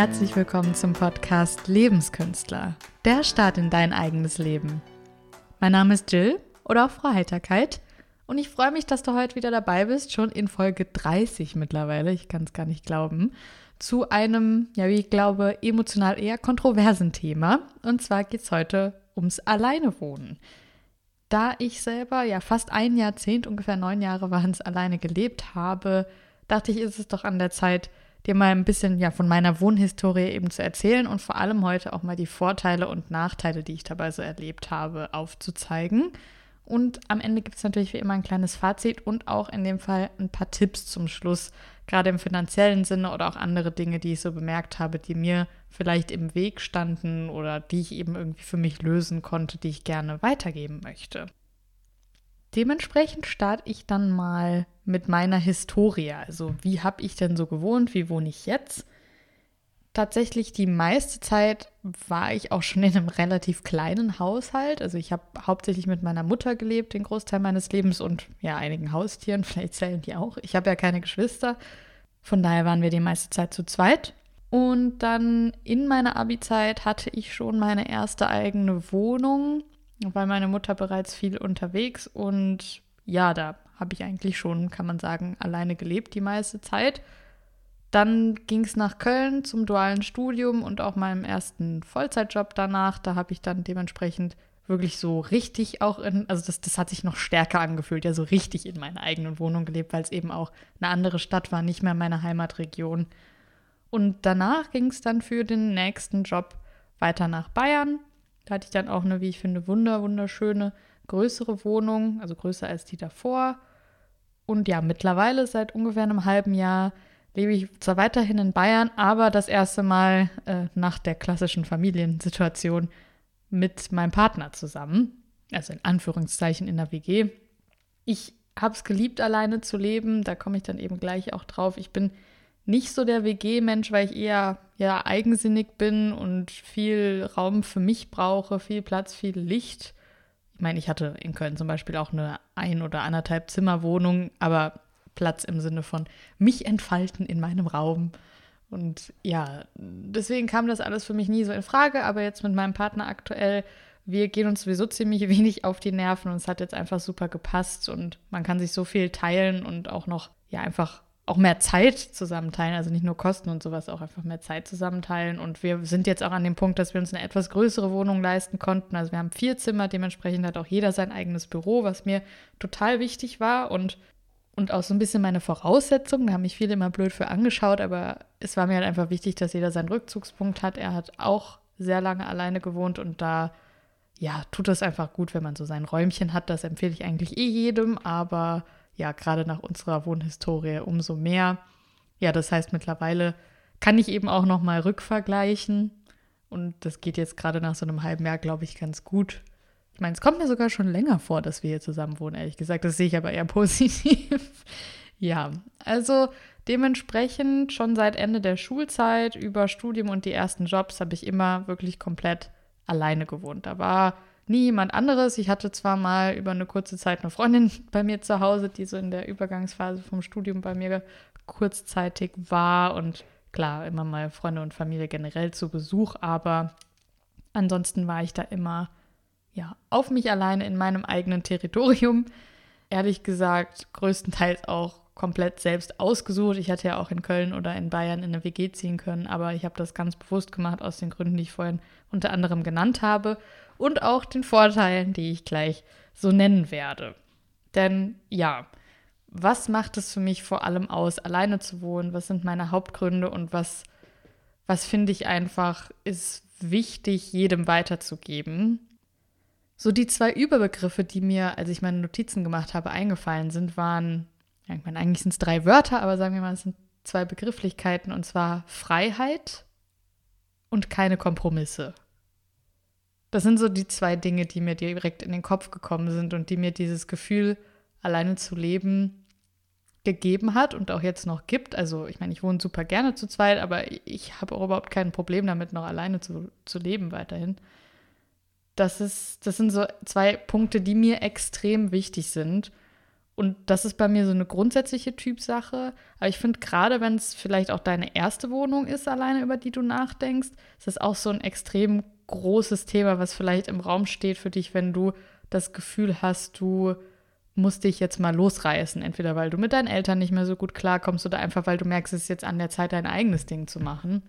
herzlich willkommen zum Podcast Lebenskünstler, der Start in dein eigenes Leben. Mein Name ist Jill oder auch Frau Heiterkeit und ich freue mich, dass du heute wieder dabei bist, schon in Folge 30 mittlerweile, ich kann es gar nicht glauben, zu einem, ja, wie ich glaube, emotional eher kontroversen Thema. Und zwar geht es heute ums Alleinewohnen. Da ich selber ja fast ein Jahrzehnt, ungefähr neun Jahre waren es, alleine gelebt habe, dachte ich, ist es doch an der Zeit, dir mal ein bisschen ja von meiner Wohnhistorie eben zu erzählen und vor allem heute auch mal die Vorteile und Nachteile, die ich dabei so erlebt habe, aufzuzeigen. Und am Ende gibt es natürlich wie immer ein kleines Fazit und auch in dem Fall ein paar Tipps zum Schluss, gerade im finanziellen Sinne oder auch andere Dinge, die ich so bemerkt habe, die mir vielleicht im Weg standen oder die ich eben irgendwie für mich lösen konnte, die ich gerne weitergeben möchte. Dementsprechend starte ich dann mal mit meiner Historie. Also wie habe ich denn so gewohnt, wie wohne ich jetzt? Tatsächlich die meiste Zeit war ich auch schon in einem relativ kleinen Haushalt. Also ich habe hauptsächlich mit meiner Mutter gelebt, den Großteil meines Lebens und ja, einigen Haustieren, vielleicht zählen die auch. Ich habe ja keine Geschwister. Von daher waren wir die meiste Zeit zu zweit. Und dann in meiner Abi-Zeit hatte ich schon meine erste eigene Wohnung weil meine Mutter bereits viel unterwegs und ja, da habe ich eigentlich schon, kann man sagen, alleine gelebt die meiste Zeit. Dann ging es nach Köln zum dualen Studium und auch meinem ersten Vollzeitjob danach. Da habe ich dann dementsprechend wirklich so richtig auch in, also das, das hat sich noch stärker angefühlt, ja so richtig in meiner eigenen Wohnung gelebt, weil es eben auch eine andere Stadt war, nicht mehr meine Heimatregion. Und danach ging es dann für den nächsten Job weiter nach Bayern da hatte ich dann auch eine, wie ich finde, wunder, wunderschöne, größere Wohnung, also größer als die davor. Und ja, mittlerweile seit ungefähr einem halben Jahr lebe ich zwar weiterhin in Bayern, aber das erste Mal äh, nach der klassischen Familiensituation mit meinem Partner zusammen. Also in Anführungszeichen in der WG. Ich habe es geliebt, alleine zu leben. Da komme ich dann eben gleich auch drauf. Ich bin nicht so der WG-Mensch, weil ich eher ja eigensinnig bin und viel Raum für mich brauche, viel Platz, viel Licht. Ich meine, ich hatte in Köln zum Beispiel auch eine ein- oder anderthalb Zimmerwohnung, aber Platz im Sinne von mich entfalten in meinem Raum. Und ja, deswegen kam das alles für mich nie so in Frage, aber jetzt mit meinem Partner aktuell, wir gehen uns sowieso ziemlich wenig auf die Nerven und es hat jetzt einfach super gepasst und man kann sich so viel teilen und auch noch ja einfach auch mehr Zeit zusammenteilen, also nicht nur Kosten und sowas, auch einfach mehr Zeit zusammenteilen. Und wir sind jetzt auch an dem Punkt, dass wir uns eine etwas größere Wohnung leisten konnten. Also wir haben vier Zimmer, dementsprechend hat auch jeder sein eigenes Büro, was mir total wichtig war und, und auch so ein bisschen meine Voraussetzungen. Da haben mich viele immer blöd für angeschaut, aber es war mir halt einfach wichtig, dass jeder seinen Rückzugspunkt hat. Er hat auch sehr lange alleine gewohnt und da ja, tut es einfach gut, wenn man so sein Räumchen hat. Das empfehle ich eigentlich eh jedem, aber ja, gerade nach unserer Wohnhistorie umso mehr. Ja, das heißt, mittlerweile kann ich eben auch noch mal rückvergleichen. Und das geht jetzt gerade nach so einem halben Jahr, glaube ich, ganz gut. Ich meine, es kommt mir sogar schon länger vor, dass wir hier zusammen wohnen, ehrlich gesagt. Das sehe ich aber eher positiv. ja, also dementsprechend schon seit Ende der Schulzeit über Studium und die ersten Jobs habe ich immer wirklich komplett alleine gewohnt. Da war nie jemand anderes. Ich hatte zwar mal über eine kurze Zeit eine Freundin bei mir zu Hause, die so in der Übergangsphase vom Studium bei mir kurzzeitig war und klar, immer mal Freunde und Familie generell zu Besuch, aber ansonsten war ich da immer ja, auf mich alleine in meinem eigenen Territorium. Ehrlich gesagt, größtenteils auch komplett selbst ausgesucht. Ich hätte ja auch in Köln oder in Bayern in eine WG ziehen können, aber ich habe das ganz bewusst gemacht aus den Gründen, die ich vorhin unter anderem genannt habe und auch den Vorteilen, die ich gleich so nennen werde. Denn ja, was macht es für mich vor allem aus, alleine zu wohnen? Was sind meine Hauptgründe und was, was finde ich einfach ist wichtig, jedem weiterzugeben? So die zwei Überbegriffe, die mir, als ich meine Notizen gemacht habe, eingefallen sind, waren ja, ich meine, eigentlich sind es drei Wörter, aber sagen wir mal, es sind zwei Begrifflichkeiten und zwar Freiheit und keine Kompromisse. Das sind so die zwei Dinge, die mir direkt in den Kopf gekommen sind und die mir dieses Gefühl, alleine zu leben, gegeben hat und auch jetzt noch gibt. Also ich meine, ich wohne super gerne zu zweit, aber ich habe auch überhaupt kein Problem damit, noch alleine zu, zu leben weiterhin. Das, ist, das sind so zwei Punkte, die mir extrem wichtig sind Und das ist bei mir so eine grundsätzliche Typsache. Aber ich finde, gerade wenn es vielleicht auch deine erste Wohnung ist, alleine über die du nachdenkst, ist das auch so ein extrem großes Thema, was vielleicht im Raum steht für dich, wenn du das Gefühl hast, du musst dich jetzt mal losreißen. Entweder weil du mit deinen Eltern nicht mehr so gut klarkommst oder einfach weil du merkst, es ist jetzt an der Zeit, dein eigenes Ding zu machen.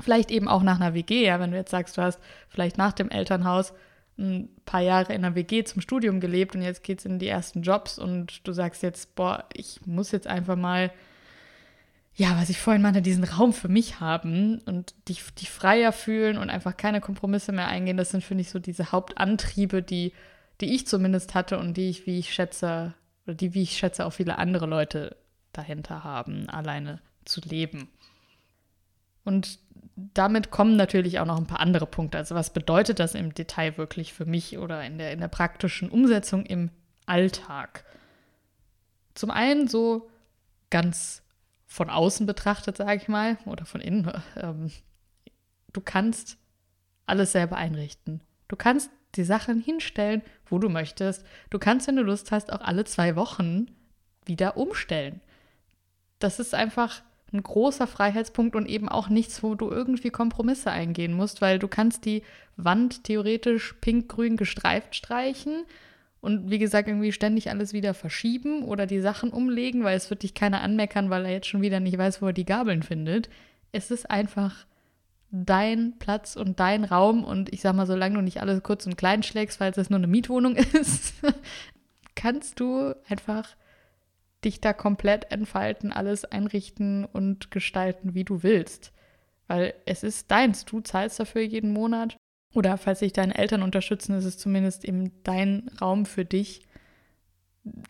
Vielleicht eben auch nach einer WG, ja, wenn du jetzt sagst, du hast vielleicht nach dem Elternhaus ein paar Jahre in einer WG zum Studium gelebt und jetzt geht es in die ersten Jobs und du sagst jetzt, boah, ich muss jetzt einfach mal, ja, was ich vorhin meinte, diesen Raum für mich haben und dich, dich freier fühlen und einfach keine Kompromisse mehr eingehen. Das sind, finde ich, so diese Hauptantriebe, die, die ich zumindest hatte und die ich, wie ich schätze, oder die, wie ich schätze, auch viele andere Leute dahinter haben, alleine zu leben. Und damit kommen natürlich auch noch ein paar andere Punkte. Also was bedeutet das im Detail wirklich für mich oder in der, in der praktischen Umsetzung im Alltag? Zum einen so ganz von außen betrachtet, sage ich mal, oder von innen. Ähm, du kannst alles selber einrichten. Du kannst die Sachen hinstellen, wo du möchtest. Du kannst, wenn du Lust hast, auch alle zwei Wochen wieder umstellen. Das ist einfach ein großer Freiheitspunkt und eben auch nichts, wo du irgendwie Kompromisse eingehen musst, weil du kannst die Wand theoretisch pink-grün gestreift streichen und wie gesagt irgendwie ständig alles wieder verschieben oder die Sachen umlegen, weil es wird dich keiner anmeckern, weil er jetzt schon wieder nicht weiß, wo er die Gabeln findet. Es ist einfach dein Platz und dein Raum und ich sag mal, solange du nicht alles kurz und klein schlägst, weil es nur eine Mietwohnung ist, kannst du einfach dich da komplett entfalten, alles einrichten und gestalten, wie du willst. Weil es ist deins, du zahlst dafür jeden Monat. Oder falls sich deine Eltern unterstützen, ist es zumindest eben dein Raum für dich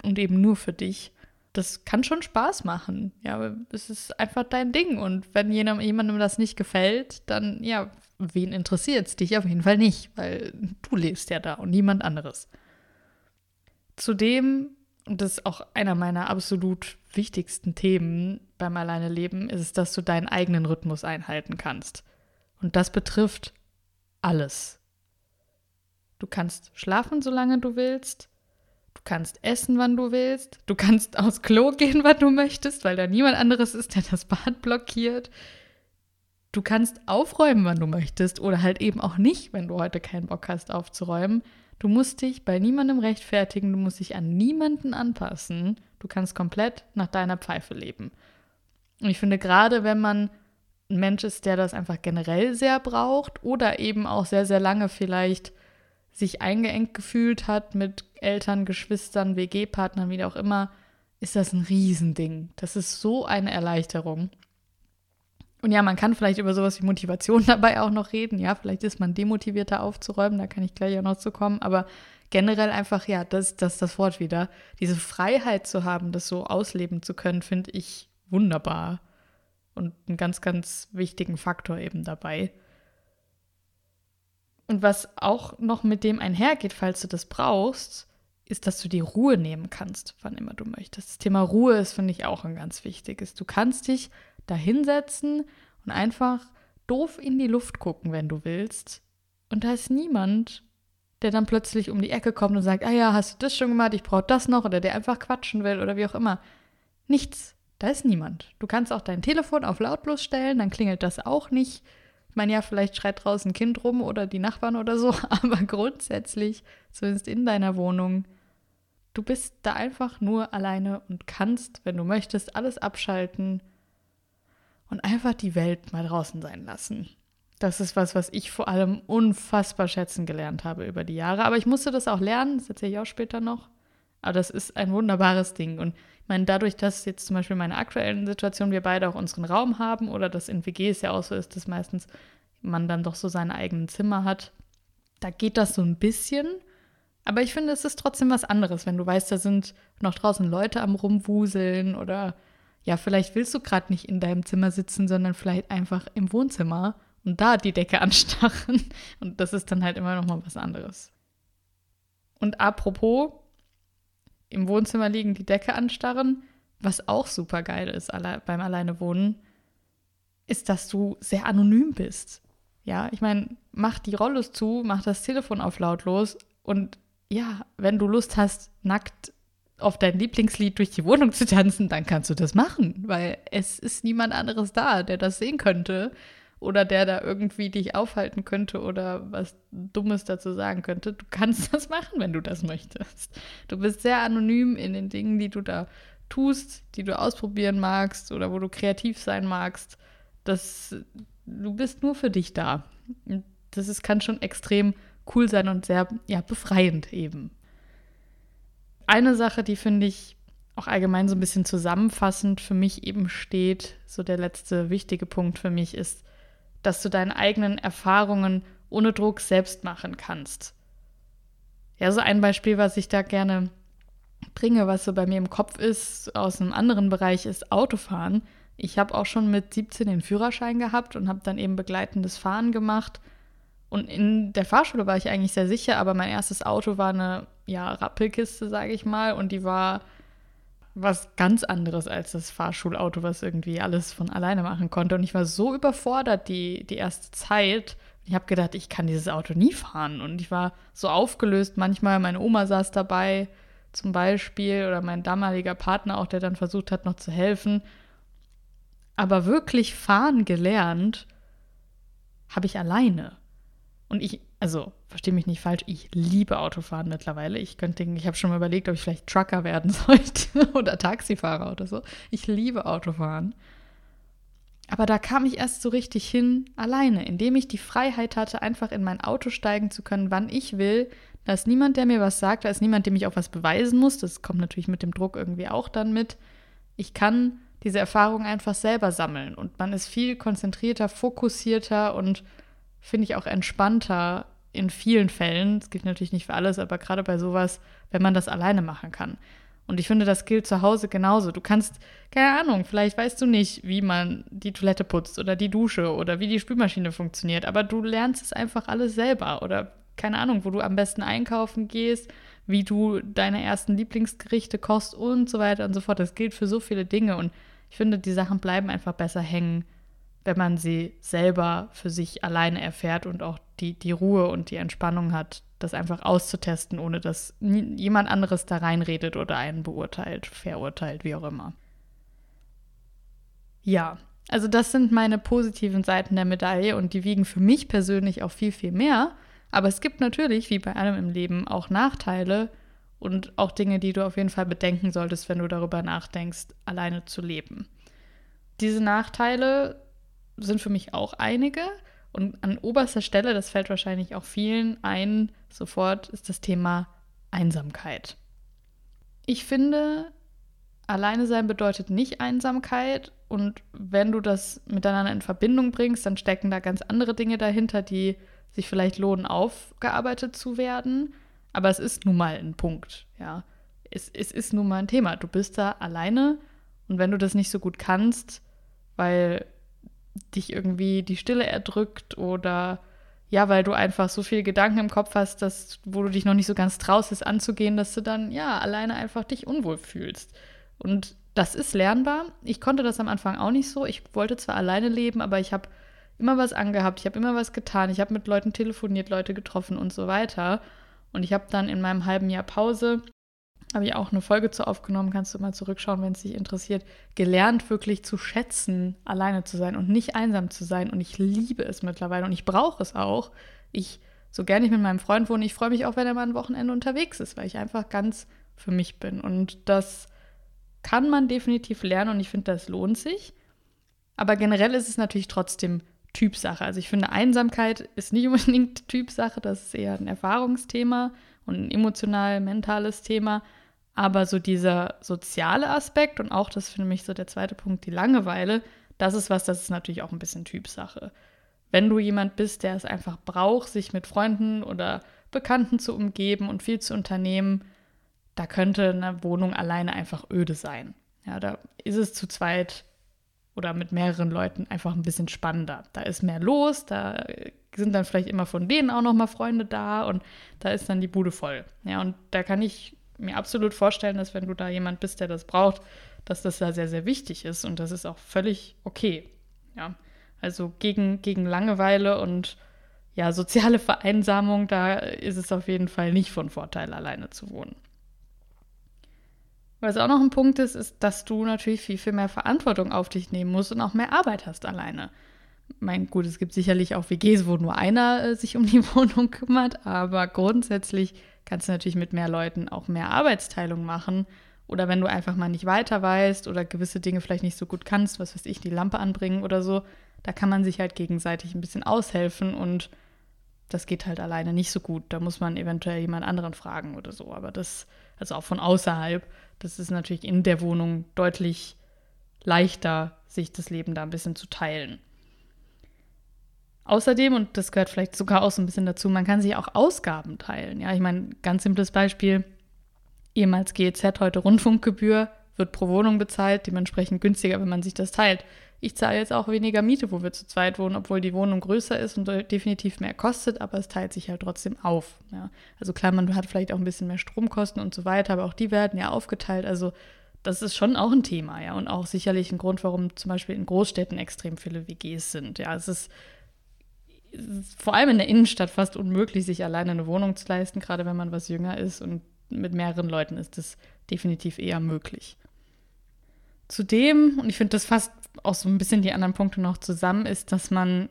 und eben nur für dich. Das kann schon Spaß machen. Ja, es ist einfach dein Ding. Und wenn jemandem das nicht gefällt, dann, ja, wen interessiert es dich auf jeden Fall nicht, weil du lebst ja da und niemand anderes. Zudem und das ist auch einer meiner absolut wichtigsten Themen beim Alleineleben, ist es, dass du deinen eigenen Rhythmus einhalten kannst. Und das betrifft alles. Du kannst schlafen, solange du willst. Du kannst essen, wann du willst. Du kannst aufs Klo gehen, wann du möchtest, weil da niemand anderes ist, der das Bad blockiert. Du kannst aufräumen, wann du möchtest oder halt eben auch nicht, wenn du heute keinen Bock hast aufzuräumen. Du musst dich bei niemandem rechtfertigen, du musst dich an niemanden anpassen. Du kannst komplett nach deiner Pfeife leben. Und ich finde, gerade wenn man ein Mensch ist, der das einfach generell sehr braucht oder eben auch sehr, sehr lange vielleicht sich eingeengt gefühlt hat mit Eltern, Geschwistern, WG-Partnern, wie auch immer, ist das ein Riesending. Das ist so eine Erleichterung. Und ja, man kann vielleicht über sowas wie Motivation dabei auch noch reden. Ja, vielleicht ist man demotivierter aufzuräumen, da kann ich gleich auch noch zu kommen. Aber generell einfach, ja, das, das das Wort wieder. Diese Freiheit zu haben, das so ausleben zu können, finde ich wunderbar. Und einen ganz, ganz wichtigen Faktor eben dabei. Und was auch noch mit dem einhergeht, falls du das brauchst, ist, dass du die Ruhe nehmen kannst, wann immer du möchtest. Das Thema Ruhe ist, finde ich, auch ein ganz wichtiges. Du kannst dich da hinsetzen und einfach doof in die Luft gucken, wenn du willst. Und da ist niemand, der dann plötzlich um die Ecke kommt und sagt, ah ja, hast du das schon gemacht, ich brauche das noch, oder der einfach quatschen will oder wie auch immer. Nichts. Da ist niemand. Du kannst auch dein Telefon auf lautlos stellen, dann klingelt das auch nicht. Ich meine, ja, vielleicht schreit draußen ein Kind rum oder die Nachbarn oder so, aber grundsätzlich, zumindest in deiner Wohnung, du bist da einfach nur alleine und kannst, wenn du möchtest, alles abschalten und einfach die Welt mal draußen sein lassen. Das ist was, was ich vor allem unfassbar schätzen gelernt habe über die Jahre. Aber ich musste das auch lernen, das erzähle ich auch später noch. Aber das ist ein wunderbares Ding. Und ich meine, dadurch, dass jetzt zum Beispiel in meiner aktuellen Situation wir beide auch unseren Raum haben oder das in WGs ja auch so ist, dass meistens man dann doch so seine eigenen Zimmer hat, da geht das so ein bisschen. Aber ich finde, es ist trotzdem was anderes, wenn du weißt, da sind noch draußen Leute am Rumwuseln oder ja, vielleicht willst du gerade nicht in deinem Zimmer sitzen, sondern vielleicht einfach im Wohnzimmer und da die Decke anstarren. Und das ist dann halt immer noch mal was anderes. Und apropos, im Wohnzimmer liegen, die Decke anstarren, was auch super geil ist alle, beim Alleinewohnen, ist, dass du sehr anonym bist. Ja, ich meine, mach die Rollos zu, mach das Telefon auf lautlos und ja, wenn du Lust hast, nackt auf dein Lieblingslied durch die Wohnung zu tanzen, dann kannst du das machen, weil es ist niemand anderes da, der das sehen könnte oder der da irgendwie dich aufhalten könnte oder was Dummes dazu sagen könnte. Du kannst das machen, wenn du das möchtest. Du bist sehr anonym in den Dingen, die du da tust, die du ausprobieren magst oder wo du kreativ sein magst. Das, du bist nur für dich da. Das ist, kann schon extrem cool sein und sehr ja, befreiend eben. Eine Sache, die finde ich auch allgemein so ein bisschen zusammenfassend für mich eben steht, so der letzte wichtige Punkt für mich ist, dass du deine eigenen Erfahrungen ohne Druck selbst machen kannst. Ja, so ein Beispiel, was ich da gerne bringe, was so bei mir im Kopf ist, aus einem anderen Bereich, ist Autofahren. Ich habe auch schon mit 17 den Führerschein gehabt und habe dann eben begleitendes Fahren gemacht. Und in der Fahrschule war ich eigentlich sehr sicher, aber mein erstes Auto war eine ja, Rappelkiste, sage ich mal, und die war was ganz anderes als das Fahrschulauto, was irgendwie alles von alleine machen konnte. Und ich war so überfordert die, die erste Zeit. Ich habe gedacht, ich kann dieses Auto nie fahren. Und ich war so aufgelöst. Manchmal, meine Oma saß dabei zum Beispiel oder mein damaliger Partner auch, der dann versucht hat, noch zu helfen. Aber wirklich fahren gelernt habe ich alleine. Und ich, also verstehe mich nicht falsch, ich liebe Autofahren mittlerweile. Ich könnte, ich habe schon mal überlegt, ob ich vielleicht Trucker werden sollte oder Taxifahrer oder so. Ich liebe Autofahren. Aber da kam ich erst so richtig hin alleine, indem ich die Freiheit hatte, einfach in mein Auto steigen zu können, wann ich will. Da ist niemand, der mir was sagt, da ist niemand, dem ich auch was beweisen muss. Das kommt natürlich mit dem Druck irgendwie auch dann mit. Ich kann diese Erfahrung einfach selber sammeln und man ist viel konzentrierter, fokussierter und finde ich auch entspannter in vielen Fällen. Das gilt natürlich nicht für alles, aber gerade bei sowas, wenn man das alleine machen kann. Und ich finde, das gilt zu Hause genauso. Du kannst, keine Ahnung, vielleicht weißt du nicht, wie man die Toilette putzt oder die Dusche oder wie die Spülmaschine funktioniert, aber du lernst es einfach alles selber oder keine Ahnung, wo du am besten einkaufen gehst, wie du deine ersten Lieblingsgerichte kochst und so weiter und so fort. Das gilt für so viele Dinge und ich finde, die Sachen bleiben einfach besser hängen, wenn man sie selber für sich alleine erfährt und auch die, die Ruhe und die Entspannung hat, das einfach auszutesten, ohne dass jemand anderes da reinredet oder einen beurteilt, verurteilt, wie auch immer. Ja, also das sind meine positiven Seiten der Medaille und die wiegen für mich persönlich auch viel, viel mehr. Aber es gibt natürlich, wie bei allem im Leben, auch Nachteile und auch Dinge, die du auf jeden Fall bedenken solltest, wenn du darüber nachdenkst, alleine zu leben. Diese Nachteile sind für mich auch einige. Und an oberster Stelle, das fällt wahrscheinlich auch vielen ein, sofort ist das Thema Einsamkeit. Ich finde, alleine sein bedeutet nicht Einsamkeit. Und wenn du das miteinander in Verbindung bringst, dann stecken da ganz andere Dinge dahinter, die sich vielleicht lohnen, aufgearbeitet zu werden. Aber es ist nun mal ein Punkt, ja. Es, es ist nun mal ein Thema. Du bist da alleine und wenn du das nicht so gut kannst, weil dich irgendwie die Stille erdrückt oder ja, weil du einfach so viele Gedanken im Kopf hast, dass, wo du dich noch nicht so ganz traust, es anzugehen, dass du dann ja alleine einfach dich unwohl fühlst. Und das ist lernbar. Ich konnte das am Anfang auch nicht so. Ich wollte zwar alleine leben, aber ich habe immer was angehabt, ich habe immer was getan, ich habe mit Leuten telefoniert, Leute getroffen und so weiter. Und ich habe dann in meinem halben Jahr Pause habe ich auch eine Folge zu aufgenommen, kannst du mal zurückschauen, wenn es dich interessiert, gelernt wirklich zu schätzen, alleine zu sein und nicht einsam zu sein. Und ich liebe es mittlerweile und ich brauche es auch. Ich, so gerne ich mit meinem Freund wohne, ich freue mich auch, wenn er mal ein Wochenende unterwegs ist, weil ich einfach ganz für mich bin. Und das kann man definitiv lernen und ich finde, das lohnt sich. Aber generell ist es natürlich trotzdem Typsache. Also ich finde, Einsamkeit ist nicht unbedingt Typsache, das ist eher ein Erfahrungsthema und ein emotional-mentales Thema. Aber so dieser soziale Aspekt und auch das für mich so der zweite Punkt, die Langeweile, das ist was, das ist natürlich auch ein bisschen Typsache. Wenn du jemand bist, der es einfach braucht, sich mit Freunden oder Bekannten zu umgeben und viel zu unternehmen, da könnte eine Wohnung alleine einfach öde sein. Ja, da ist es zu zweit oder mit mehreren Leuten einfach ein bisschen spannender. Da ist mehr los, da sind dann vielleicht immer von denen auch noch mal Freunde da und da ist dann die Bude voll. Ja, und da kann ich mir absolut vorstellen, dass wenn du da jemand bist, der das braucht, dass das da sehr, sehr wichtig ist und das ist auch völlig okay. Ja, also gegen, gegen Langeweile und ja, soziale Vereinsamung, da ist es auf jeden Fall nicht von Vorteil, alleine zu wohnen. Was auch noch ein Punkt ist, ist, dass du natürlich viel, viel mehr Verantwortung auf dich nehmen musst und auch mehr Arbeit hast alleine. Mein gut, es gibt sicherlich auch WGs, wo nur einer äh, sich um die Wohnung kümmert, aber grundsätzlich kannst du natürlich mit mehr Leuten auch mehr Arbeitsteilung machen. Oder wenn du einfach mal nicht weiter weißt oder gewisse Dinge vielleicht nicht so gut kannst, was weiß ich, die Lampe anbringen oder so, da kann man sich halt gegenseitig ein bisschen aushelfen und das geht halt alleine nicht so gut. Da muss man eventuell jemand anderen fragen oder so. Aber das, also auch von außerhalb, das ist natürlich in der Wohnung deutlich leichter, sich das Leben da ein bisschen zu teilen. Außerdem, und das gehört vielleicht sogar auch so ein bisschen dazu, man kann sich auch Ausgaben teilen. Ja, ich meine, ganz simples Beispiel, ehemals GEZ, heute Rundfunkgebühr, wird pro Wohnung bezahlt, dementsprechend günstiger, wenn man sich das teilt. Ich zahle jetzt auch weniger Miete, wo wir zu zweit wohnen, obwohl die Wohnung größer ist und definitiv mehr kostet, aber es teilt sich halt trotzdem auf. Ja. Also klar, man hat vielleicht auch ein bisschen mehr Stromkosten und so weiter, aber auch die werden ja aufgeteilt. Also das ist schon auch ein Thema, ja, und auch sicherlich ein Grund, warum zum Beispiel in Großstädten extrem viele WGs sind. Ja, es ist vor allem in der Innenstadt fast unmöglich, sich alleine eine Wohnung zu leisten, gerade wenn man was jünger ist. Und mit mehreren Leuten ist das definitiv eher möglich. Zudem, und ich finde, das fasst auch so ein bisschen die anderen Punkte noch zusammen, ist, dass man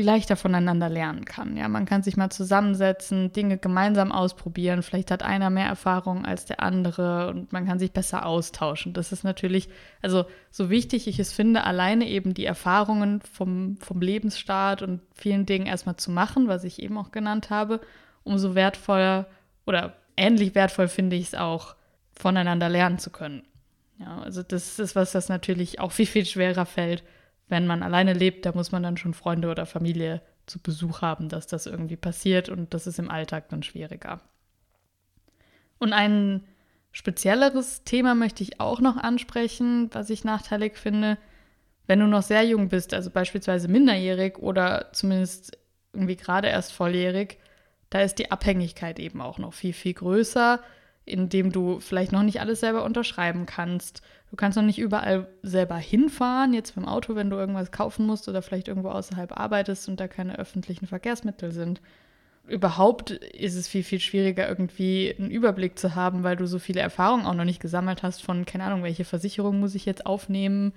leichter voneinander lernen kann. Ja, man kann sich mal zusammensetzen, Dinge gemeinsam ausprobieren. Vielleicht hat einer mehr Erfahrung als der andere und man kann sich besser austauschen. Das ist natürlich, also so wichtig ich es finde, alleine eben die Erfahrungen vom, vom Lebensstart und vielen Dingen erstmal zu machen, was ich eben auch genannt habe, umso wertvoller oder ähnlich wertvoll finde ich es auch, voneinander lernen zu können. Ja, also das ist was, das natürlich auch viel, viel schwerer fällt, wenn man alleine lebt, da muss man dann schon Freunde oder Familie zu Besuch haben, dass das irgendwie passiert und das ist im Alltag dann schwieriger. Und ein spezielleres Thema möchte ich auch noch ansprechen, was ich nachteilig finde. Wenn du noch sehr jung bist, also beispielsweise minderjährig oder zumindest irgendwie gerade erst volljährig, da ist die Abhängigkeit eben auch noch viel, viel größer indem du vielleicht noch nicht alles selber unterschreiben kannst. Du kannst noch nicht überall selber hinfahren, jetzt beim Auto, wenn du irgendwas kaufen musst oder vielleicht irgendwo außerhalb arbeitest und da keine öffentlichen Verkehrsmittel sind. Überhaupt ist es viel, viel schwieriger, irgendwie einen Überblick zu haben, weil du so viele Erfahrungen auch noch nicht gesammelt hast von, keine Ahnung, welche Versicherung muss ich jetzt aufnehmen,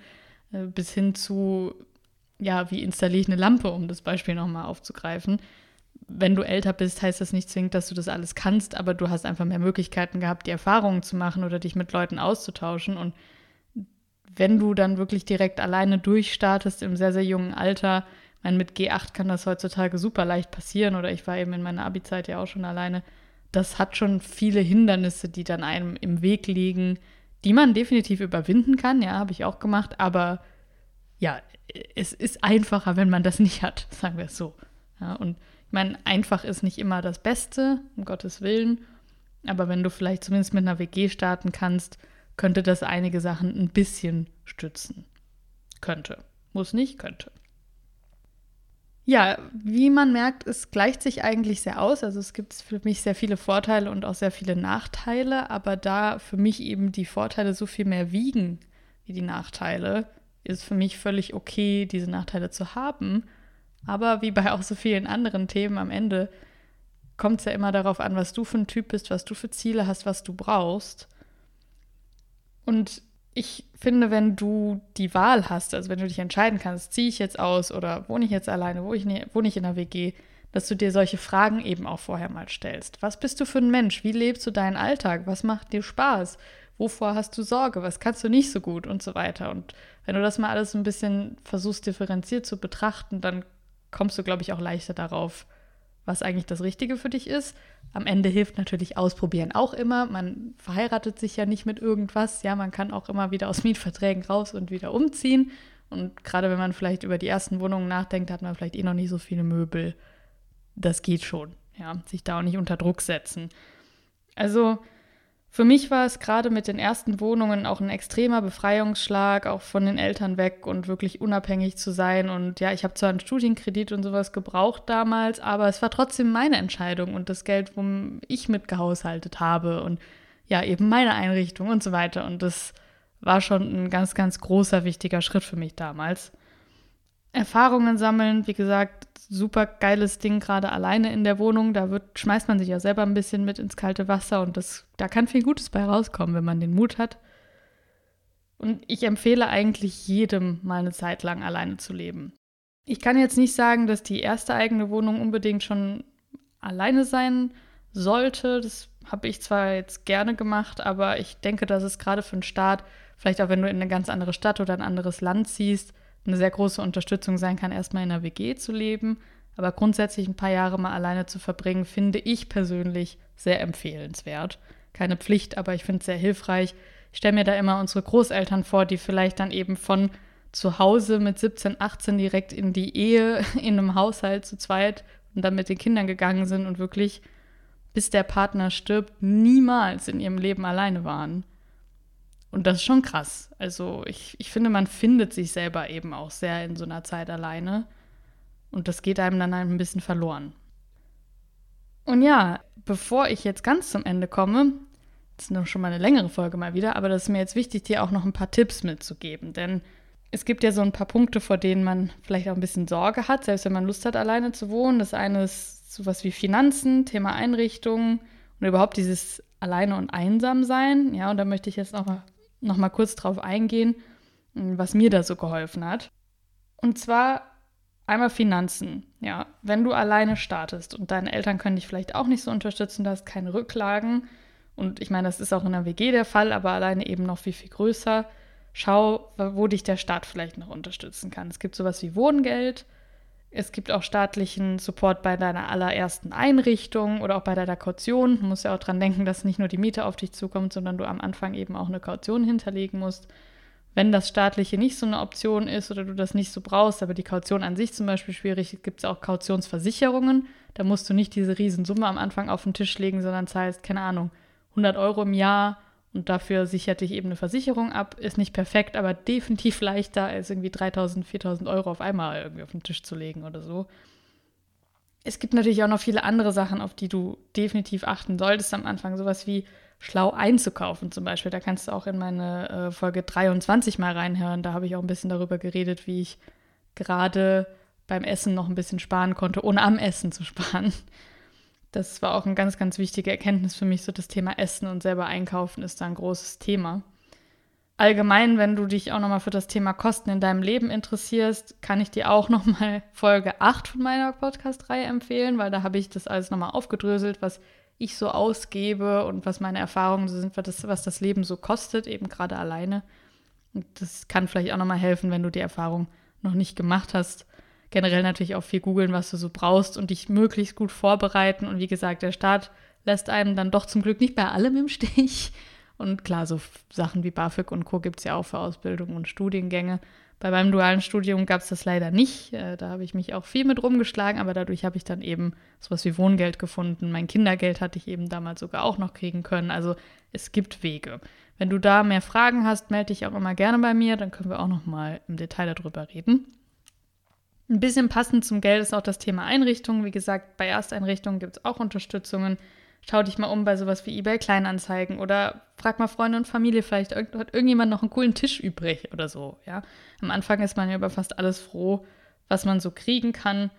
äh, bis hin zu, ja, wie installiere ich eine Lampe, um das Beispiel nochmal aufzugreifen wenn du älter bist, heißt das nicht zwingend, dass du das alles kannst, aber du hast einfach mehr Möglichkeiten gehabt, die Erfahrungen zu machen oder dich mit Leuten auszutauschen. Und wenn du dann wirklich direkt alleine durchstartest im sehr, sehr jungen Alter, meine, mit G8 kann das heutzutage super leicht passieren oder ich war eben in meiner Abi-Zeit ja auch schon alleine. Das hat schon viele Hindernisse, die dann einem im Weg liegen, die man definitiv überwinden kann. Ja, habe ich auch gemacht, aber ja, es ist einfacher, wenn man das nicht hat, sagen wir es so. Ja, und ich meine, einfach ist nicht immer das Beste, um Gottes Willen. Aber wenn du vielleicht zumindest mit einer WG starten kannst, könnte das einige Sachen ein bisschen stützen. Könnte. Muss nicht, könnte. Ja, wie man merkt, es gleicht sich eigentlich sehr aus. Also es gibt für mich sehr viele Vorteile und auch sehr viele Nachteile. Aber da für mich eben die Vorteile so viel mehr wiegen wie die Nachteile, ist für mich völlig okay, diese Nachteile zu haben. Aber wie bei auch so vielen anderen Themen am Ende kommt es ja immer darauf an, was du für ein Typ bist, was du für Ziele hast, was du brauchst. Und ich finde, wenn du die Wahl hast, also wenn du dich entscheiden kannst, ziehe ich jetzt aus oder wohne ich jetzt alleine, wohne ich, ne, wohne ich in der WG, dass du dir solche Fragen eben auch vorher mal stellst. Was bist du für ein Mensch? Wie lebst du deinen Alltag? Was macht dir Spaß? Wovor hast du Sorge? Was kannst du nicht so gut und so weiter? Und wenn du das mal alles ein bisschen versuchst differenziert zu betrachten, dann kommst du, glaube ich, auch leichter darauf, was eigentlich das Richtige für dich ist. Am Ende hilft natürlich Ausprobieren auch immer. Man verheiratet sich ja nicht mit irgendwas. Ja, man kann auch immer wieder aus Mietverträgen raus und wieder umziehen. Und gerade wenn man vielleicht über die ersten Wohnungen nachdenkt, hat man vielleicht eh noch nicht so viele Möbel. Das geht schon. Ja, sich da auch nicht unter Druck setzen. Also für mich war es gerade mit den ersten Wohnungen auch ein extremer Befreiungsschlag, auch von den Eltern weg und wirklich unabhängig zu sein. Und ja, ich habe zwar einen Studienkredit und sowas gebraucht damals, aber es war trotzdem meine Entscheidung und das Geld, womit ich mitgehaushaltet habe und ja, eben meine Einrichtung und so weiter. Und das war schon ein ganz, ganz großer, wichtiger Schritt für mich damals. Erfahrungen sammeln. Wie gesagt, super geiles Ding gerade alleine in der Wohnung. Da wird, schmeißt man sich ja selber ein bisschen mit ins kalte Wasser und das, da kann viel Gutes bei rauskommen, wenn man den Mut hat. Und ich empfehle eigentlich jedem, mal eine Zeit lang alleine zu leben. Ich kann jetzt nicht sagen, dass die erste eigene Wohnung unbedingt schon alleine sein sollte. Das habe ich zwar jetzt gerne gemacht, aber ich denke, dass es gerade für den Start, vielleicht auch wenn du in eine ganz andere Stadt oder ein anderes Land ziehst, eine sehr große Unterstützung sein kann, erstmal in einer WG zu leben. Aber grundsätzlich ein paar Jahre mal alleine zu verbringen, finde ich persönlich sehr empfehlenswert. Keine Pflicht, aber ich finde es sehr hilfreich. Ich stelle mir da immer unsere Großeltern vor, die vielleicht dann eben von zu Hause mit 17, 18 direkt in die Ehe, in einem Haushalt zu zweit und dann mit den Kindern gegangen sind und wirklich, bis der Partner stirbt, niemals in ihrem Leben alleine waren. Und das ist schon krass. Also ich, ich finde, man findet sich selber eben auch sehr in so einer Zeit alleine. Und das geht einem dann ein bisschen verloren. Und ja, bevor ich jetzt ganz zum Ende komme, das ist noch schon mal eine längere Folge mal wieder, aber das ist mir jetzt wichtig, dir auch noch ein paar Tipps mitzugeben. Denn es gibt ja so ein paar Punkte, vor denen man vielleicht auch ein bisschen Sorge hat, selbst wenn man Lust hat, alleine zu wohnen. Das eine ist sowas wie Finanzen, Thema Einrichtungen und überhaupt dieses Alleine und Einsam sein. Ja, und da möchte ich jetzt noch mal, noch mal kurz drauf eingehen, was mir da so geholfen hat. Und zwar einmal Finanzen. Ja, wenn du alleine startest und deine Eltern können dich vielleicht auch nicht so unterstützen, du hast keine Rücklagen. Und ich meine, das ist auch in der WG der Fall, aber alleine eben noch viel, viel größer schau, wo dich der Staat vielleicht noch unterstützen kann. Es gibt sowas wie Wohngeld. Es gibt auch staatlichen Support bei deiner allerersten Einrichtung oder auch bei deiner Kaution. Du musst ja auch dran denken, dass nicht nur die Miete auf dich zukommt, sondern du am Anfang eben auch eine Kaution hinterlegen musst. Wenn das staatliche nicht so eine Option ist oder du das nicht so brauchst, aber die Kaution an sich zum Beispiel schwierig, gibt es auch Kautionsversicherungen. Da musst du nicht diese Riesensumme am Anfang auf den Tisch legen, sondern zahlst, keine Ahnung, 100 Euro im Jahr und dafür sichert dich eben eine Versicherung ab. Ist nicht perfekt, aber definitiv leichter, als irgendwie 3000, 4000 Euro auf einmal irgendwie auf den Tisch zu legen oder so. Es gibt natürlich auch noch viele andere Sachen, auf die du definitiv achten solltest am Anfang. Sowas wie schlau einzukaufen zum Beispiel. Da kannst du auch in meine äh, Folge 23 mal reinhören. Da habe ich auch ein bisschen darüber geredet, wie ich gerade beim Essen noch ein bisschen sparen konnte, ohne am Essen zu sparen. Das war auch eine ganz, ganz wichtige Erkenntnis für mich. So das Thema Essen und selber einkaufen ist da ein großes Thema. Allgemein, wenn du dich auch nochmal für das Thema Kosten in deinem Leben interessierst, kann ich dir auch nochmal Folge 8 von meiner Podcast-Reihe empfehlen, weil da habe ich das alles nochmal aufgedröselt, was ich so ausgebe und was meine Erfahrungen sind, was das, was das Leben so kostet, eben gerade alleine. Und das kann vielleicht auch nochmal helfen, wenn du die Erfahrung noch nicht gemacht hast, generell natürlich auch viel googeln, was du so brauchst und dich möglichst gut vorbereiten. Und wie gesagt, der Staat lässt einem dann doch zum Glück nicht bei allem im Stich. Und klar, so Sachen wie BAföG und Co. gibt es ja auch für Ausbildung und Studiengänge. Bei meinem dualen Studium gab es das leider nicht. Äh, da habe ich mich auch viel mit rumgeschlagen, aber dadurch habe ich dann eben sowas wie Wohngeld gefunden. Mein Kindergeld hatte ich eben damals sogar auch noch kriegen können. Also es gibt Wege. Wenn du da mehr Fragen hast, melde dich auch immer gerne bei mir, dann können wir auch noch mal im Detail darüber reden. Ein bisschen passend zum Geld ist auch das Thema Einrichtungen. Wie gesagt, bei Ersteinrichtungen gibt es auch Unterstützungen. Schau dich mal um bei sowas wie eBay Kleinanzeigen oder frag mal Freunde und Familie, vielleicht hat irgendjemand noch einen coolen Tisch übrig oder so. Ja? Am Anfang ist man ja über fast alles froh, was man so kriegen kann.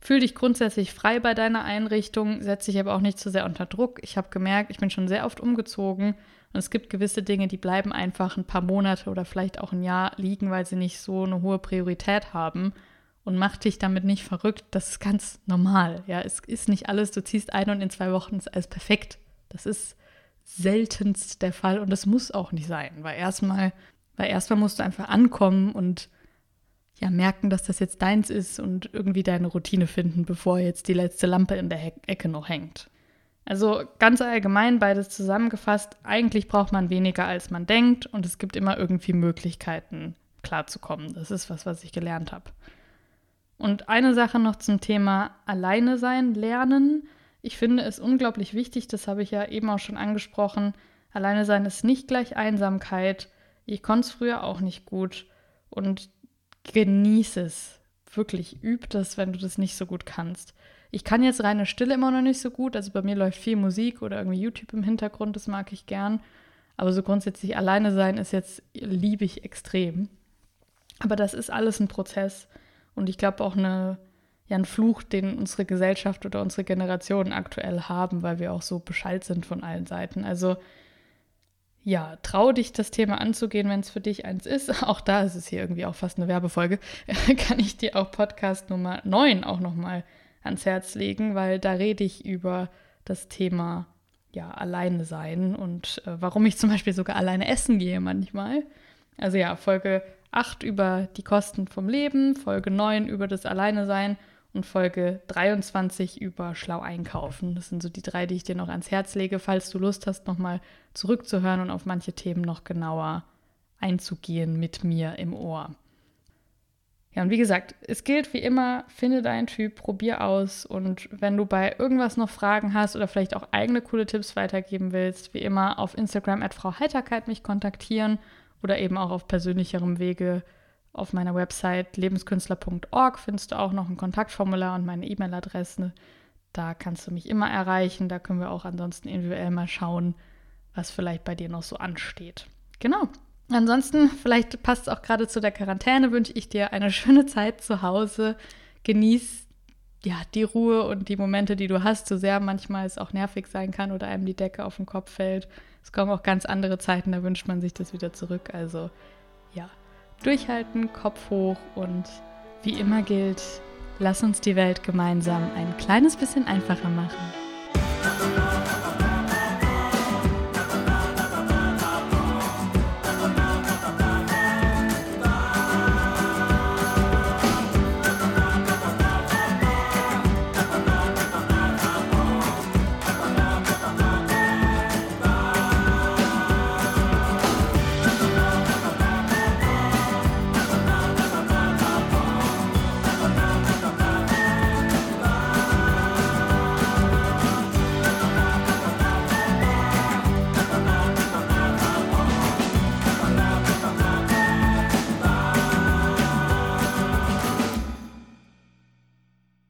Fühl dich grundsätzlich frei bei deiner Einrichtung, setz dich aber auch nicht zu sehr unter Druck. Ich habe gemerkt, ich bin schon sehr oft umgezogen und es gibt gewisse Dinge, die bleiben einfach ein paar Monate oder vielleicht auch ein Jahr liegen, weil sie nicht so eine hohe Priorität haben und mach dich damit nicht verrückt. Das ist ganz normal. Ja, es ist nicht alles, du ziehst ein und in zwei Wochen ist alles perfekt. Das ist seltenst der Fall und das muss auch nicht sein, weil erstmal, weil erstmal musst du einfach ankommen und ja merken, dass das jetzt deins ist und irgendwie deine Routine finden, bevor jetzt die letzte Lampe in der Ecke noch hängt. Also ganz allgemein beides zusammengefasst, eigentlich braucht man weniger als man denkt und es gibt immer irgendwie Möglichkeiten klarzukommen. Das ist was, was ich gelernt habe. Und eine Sache noch zum Thema Alleine sein, lernen. Ich finde es unglaublich wichtig, das habe ich ja eben auch schon angesprochen. Alleine sein ist nicht gleich Einsamkeit. Ich konnte es früher auch nicht gut. Und genieße es. Wirklich, üb das, wenn du das nicht so gut kannst. Ich kann jetzt reine Stille immer noch nicht so gut. Also bei mir läuft viel Musik oder irgendwie YouTube im Hintergrund, das mag ich gern. Aber so grundsätzlich alleine sein ist jetzt, liebe ich extrem. Aber das ist alles ein Prozess. Und ich glaube auch eine, ja, ein Fluch, den unsere Gesellschaft oder unsere Generationen aktuell haben, weil wir auch so beschallt sind von allen Seiten. Also ja, trau dich, das Thema anzugehen, wenn es für dich eins ist. Auch da ist es hier irgendwie auch fast eine Werbefolge. Kann ich dir auch Podcast Nummer 9 auch nochmal ans Herz legen, weil da rede ich über das Thema ja, alleine sein und äh, warum ich zum Beispiel sogar alleine essen gehe manchmal. Also ja, Folge 8 über die Kosten vom Leben, Folge 9 über das Alleine sein und Folge 23 über schlau einkaufen. Das sind so die drei, die ich dir noch ans Herz lege, falls du Lust hast, nochmal zurückzuhören und auf manche Themen noch genauer einzugehen mit mir im Ohr. Ja, und wie gesagt, es gilt wie immer, finde deinen Typ, probier aus und wenn du bei irgendwas noch Fragen hast oder vielleicht auch eigene coole Tipps weitergeben willst, wie immer auf Instagram at Frau Heiterkeit mich kontaktieren oder eben auch auf persönlicherem Wege auf meiner Website lebenskünstler.org findest du auch noch ein Kontaktformular und meine E-Mail-Adresse. Da kannst du mich immer erreichen. Da können wir auch ansonsten individuell mal schauen, was vielleicht bei dir noch so ansteht. Genau. Ansonsten, vielleicht passt es auch gerade zu der Quarantäne, wünsche ich dir eine schöne Zeit zu Hause. Genieß ja, die Ruhe und die Momente, die du hast, so sehr manchmal es auch nervig sein kann oder einem die Decke auf den Kopf fällt. Es kommen auch ganz andere Zeiten, da wünscht man sich das wieder zurück. Also ja, durchhalten, Kopf hoch und wie immer gilt, lass uns die Welt gemeinsam ein kleines bisschen einfacher machen.